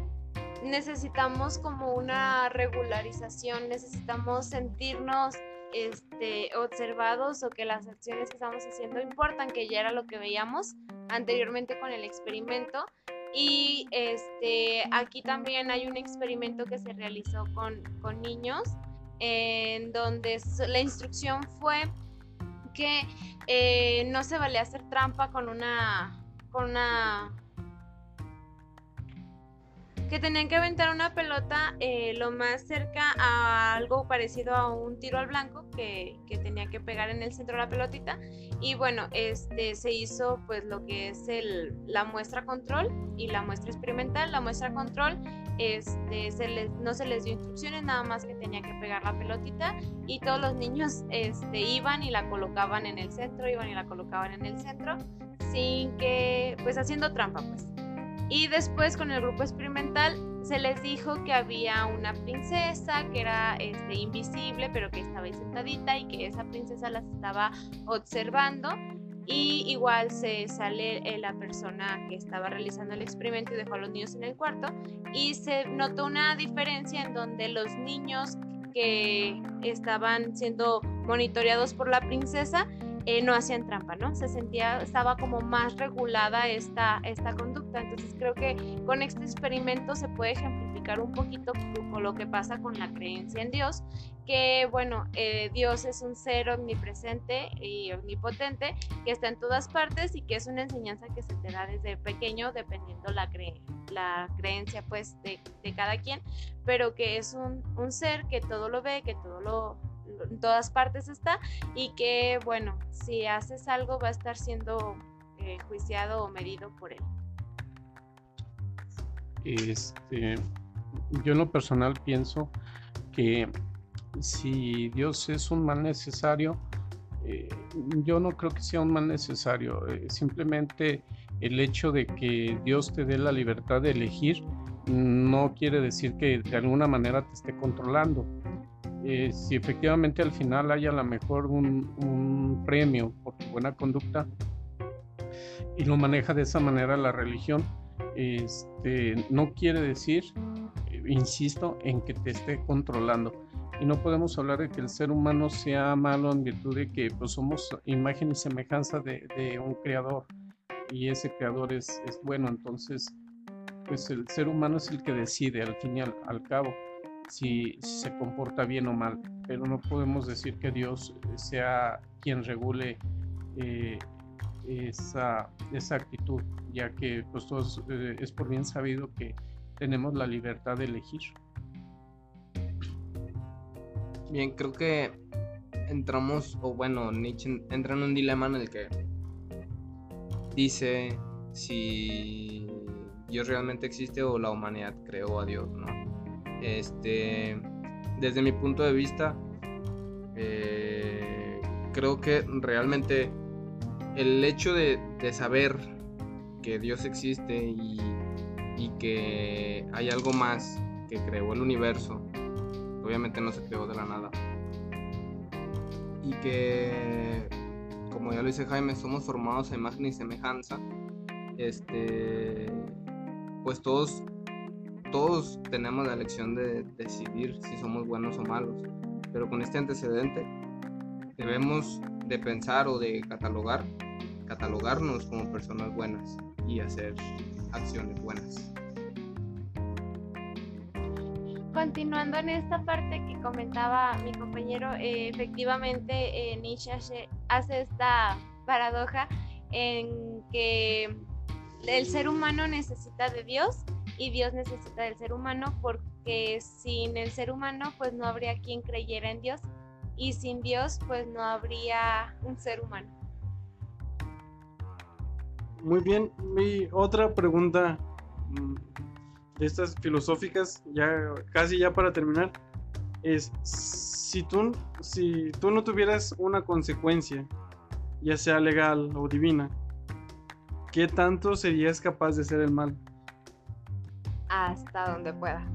necesitamos como una regularización, necesitamos sentirnos este, observados o que las acciones que estamos haciendo importan, que ya era lo que veíamos anteriormente con el experimento. Y este, aquí también hay un experimento que se realizó con, con niños, en donde la instrucción fue que eh, no se vale hacer trampa con una, con una que tenían que aventar una pelota eh, lo más cerca a algo parecido a un tiro al blanco que, que, tenía que pegar en el centro de la pelotita. Y bueno este se hizo pues lo que es el, la muestra control y la muestra experimental. La muestra control este, se no se les dio instrucciones, nada más que tenía que pegar la pelotita. Y todos los niños este, iban y la colocaban en el centro, iban y la colocaban en el centro, sin que, pues haciendo trampa, pues. Y después con el grupo experimental se les dijo que había una princesa que era este, invisible, pero que estaba ahí sentadita y que esa princesa las estaba observando. Y igual se sale eh, la persona que estaba realizando el experimento y dejó a los niños en el cuarto. Y se notó una diferencia en donde los niños que estaban siendo monitoreados por la princesa eh, no hacían trampa, ¿no? Se sentía, estaba como más regulada esta, esta conducta. Entonces creo que con este experimento se puede ejemplificar un poquito con lo que pasa con la creencia en Dios, que bueno, eh, Dios es un ser omnipresente y omnipotente que está en todas partes y que es una enseñanza que se te da desde pequeño dependiendo la, la creencia pues de, de, cada quien, pero que es un, un ser que todo lo ve, que todo lo en todas partes está y que, bueno, si haces algo va a estar siendo eh, juiciado o medido por él. Este, yo en lo personal pienso que si Dios es un mal necesario, eh, yo no creo que sea un mal necesario. Eh, simplemente el hecho de que Dios te dé la libertad de elegir no quiere decir que de alguna manera te esté controlando. Eh, si efectivamente al final hay a lo mejor un, premio por tu buena conducta y lo maneja de esa manera la religión, este, no quiere decir, eh, insisto, en que te esté controlando. Y no podemos hablar de que el ser humano sea malo en virtud de que pues, somos imagen y semejanza de, un creador y ese creador es, bueno. Entonces, pues el ser humano es el que decide al fin y al cabo si, se comporta bien o mal, pero no podemos decir que Dios sea quien regule eh, esa, esa, actitud, ya que pues todos, eh, es por bien sabido que tenemos la libertad de elegir. Bien, creo que entramos, o bueno, Nietzsche entra en un dilema en el que dice si Dios realmente existe o la humanidad creó a Dios, ¿no? Este, desde mi punto de vista, eh, creo que realmente el hecho de, saber que Dios existe y, que hay algo más que creó el universo, obviamente no se creó de la nada, y que, como ya lo dice Jaime, somos formados a imagen y semejanza, este, pues todos todos tenemos la elección de decidir si somos buenos o malos, pero con este antecedente debemos de pensar o de catalogar, catalogarnos como personas buenas y hacer acciones buenas. Continuando en esta parte que comentaba mi compañero, eh, efectivamente eh, Nietzsche hace esta paradoja en que el ser humano necesita de Dios y Dios necesita del ser humano porque sin el ser humano pues no habría quien creyera en Dios y sin Dios pues no habría un ser humano. Muy bien, mi otra pregunta mm, de estas filosóficas, ya casi ya para terminar, es si tú, si tú no tuvieras una consecuencia, ya sea legal o divina, ¿qué tanto serías capaz de hacer el mal? Hasta donde pueda.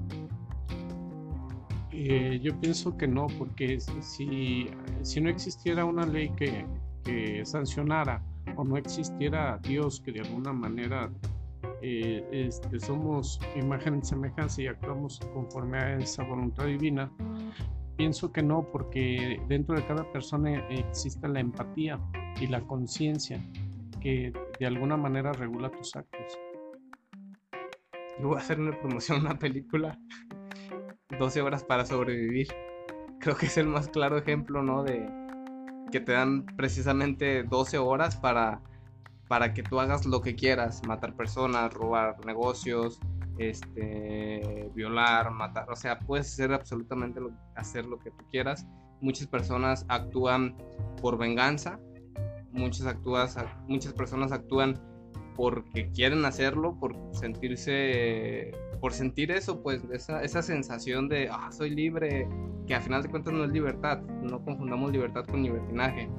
Eh, yo pienso que no, porque si, si no existiera una ley que, que sancionara o no existiera Dios que de alguna manera eh, este, somos imagen y semejanza y actuamos conforme a esa voluntad divina, pienso que no, porque dentro de cada persona existe la empatía y la conciencia que de alguna manera regula tus actos. Voy a hacer una promoción, una película, 12 horas para sobrevivir. Creo que es el más claro ejemplo, ¿no? De que te dan precisamente 12 horas para para que tú hagas lo que quieras, matar personas, robar negocios, este, violar, matar, o sea, puedes hacer absolutamente lo, hacer lo que tú quieras. Muchas personas actúan por venganza, muchas, actúas, muchas personas actúan porque quieren hacerlo, por sentirse, por sentir eso, pues esa, esa sensación de, ah, soy libre, que a final de cuentas no es libertad, no confundamos libertad con libertinaje.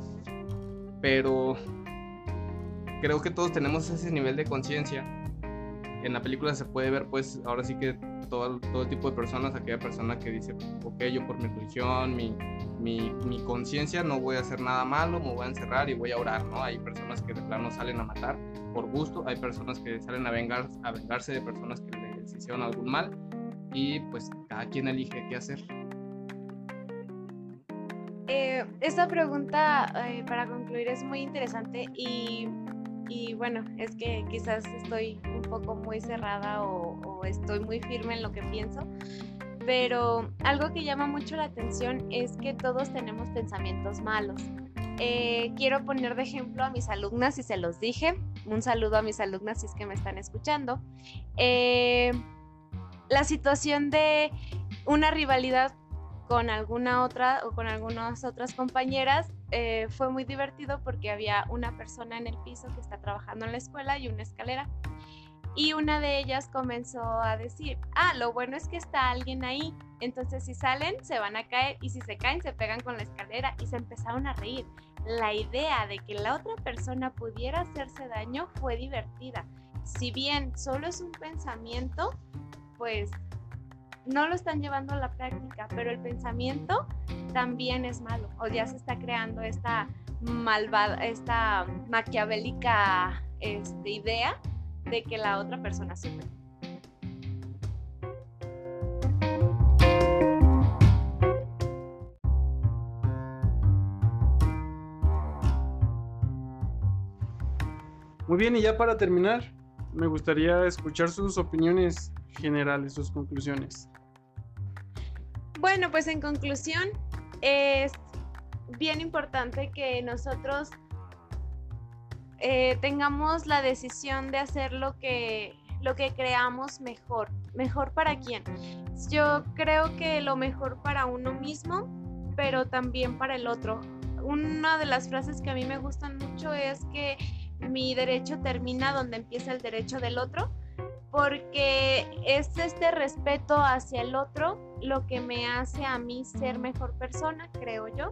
Pero creo que todos tenemos ese nivel de conciencia. En la película se puede ver, pues, ahora sí que todo, todo tipo de personas, aquella persona que dice, ok, yo por mi religión, mi, mi, mi conciencia no voy a hacer nada malo, me voy a encerrar y voy a orar, ¿no? Hay personas que de plano salen a matar por gusto, hay personas que salen a, vengar, a vengarse de personas que les hicieron algún mal y pues cada quien elige qué hacer. Eh, esta pregunta, eh, para concluir, es muy interesante y y bueno, es que quizás estoy un poco muy cerrada o, estoy muy firme en lo que pienso, pero algo que llama mucho la atención es que todos tenemos pensamientos malos. Eh, quiero poner de ejemplo a mis alumnas y se los dije. Un saludo a mis alumnas si es que me están escuchando. Eh, la situación de una rivalidad con alguna otra o con algunas otras compañeras eh, fue muy divertido porque había una persona en el piso que está trabajando en la escuela y una escalera. Y una de ellas comenzó a decir, ah, lo bueno es que está alguien ahí. Entonces si salen, se van a caer y si se caen, se pegan con la escalera y se empezaron a reír. La idea de que la otra persona pudiera hacerse daño fue divertida. Si bien solo es un pensamiento, pues no lo están llevando a la práctica, pero el pensamiento también es malo. O ya se está creando esta malvada, esta maquiavélica este, idea de que la otra persona sufre. Muy bien, y ya para terminar, me gustaría escuchar sus opiniones generales, sus conclusiones. Bueno, pues en conclusión, es bien importante que nosotros eh, tengamos la decisión de hacer lo que, lo que creamos mejor. ¿Mejor para quién? Yo creo que lo mejor para uno mismo, pero también para el otro. Una de las frases que a mí me gustan mucho es que mi derecho termina donde empieza el derecho del otro porque es este respeto hacia el otro lo que me hace a mí ser mejor persona, creo yo.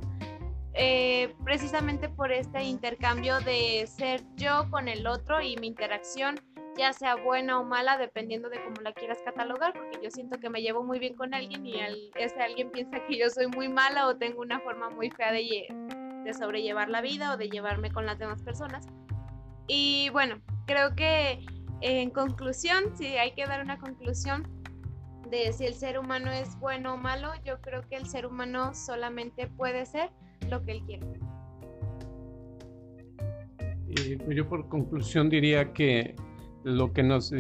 Eh, precisamente por este intercambio de ser yo con el otro y mi interacción, ya sea buena o mala, dependiendo de cómo la quieras catalogar, porque yo siento que me llevo muy bien con alguien y ese alguien piensa que yo soy muy mala o tengo una forma muy fea de, de sobrellevar la vida o de llevarme con las demás personas. Y bueno, creo que en conclusión, si hay que dar una conclusión de si el ser humano es bueno o malo, yo creo que el ser humano solamente puede ser lo que él quiere. yo por conclusión diría que lo que nos,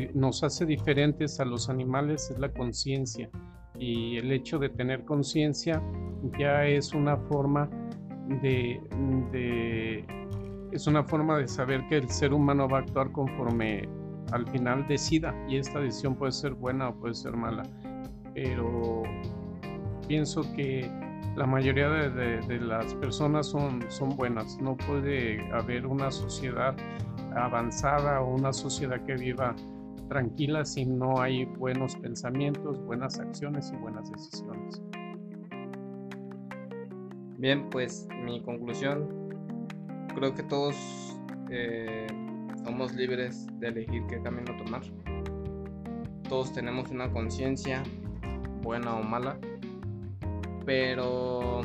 hace diferentes a los animales es la conciencia y el hecho de tener conciencia ya es una forma de, de, es una forma de saber que el ser humano va a actuar conforme al final decida y esta decisión puede ser buena o puede ser mala. Pero pienso que la mayoría de, las personas son, buenas. No puede haber una sociedad avanzada o una sociedad que viva tranquila si no hay buenos pensamientos, buenas acciones y buenas decisiones. Bien, pues mi conclusión, creo que todos eh, somos libres de elegir qué camino tomar. Todos tenemos una conciencia, buena o mala, pero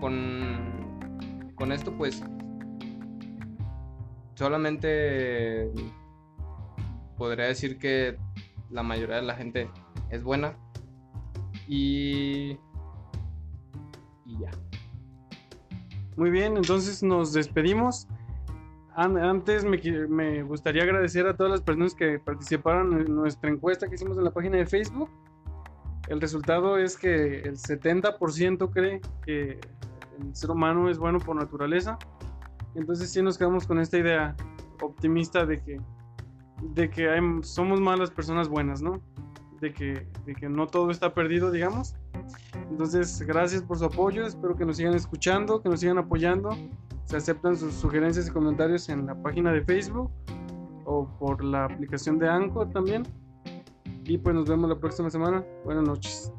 con, con esto pues solamente podría decir que la mayoría de la gente es buena y, y ya. Muy bien, entonces nos despedimos. Antes me, me, gustaría agradecer a todas las personas que participaron en nuestra encuesta que hicimos en la página de Facebook. El resultado es que el 70% cree que el ser humano es bueno por naturaleza. Entonces sí nos quedamos con esta idea optimista de que de que somos malas personas buenas, ¿no? De que, de que no todo está perdido, digamos. Entonces, gracias por su apoyo, espero que nos sigan escuchando, que nos sigan apoyando. Se aceptan sus sugerencias y comentarios en la página de Facebook o por la aplicación de Anchor también. Y pues nos vemos la próxima semana. Buenas noches.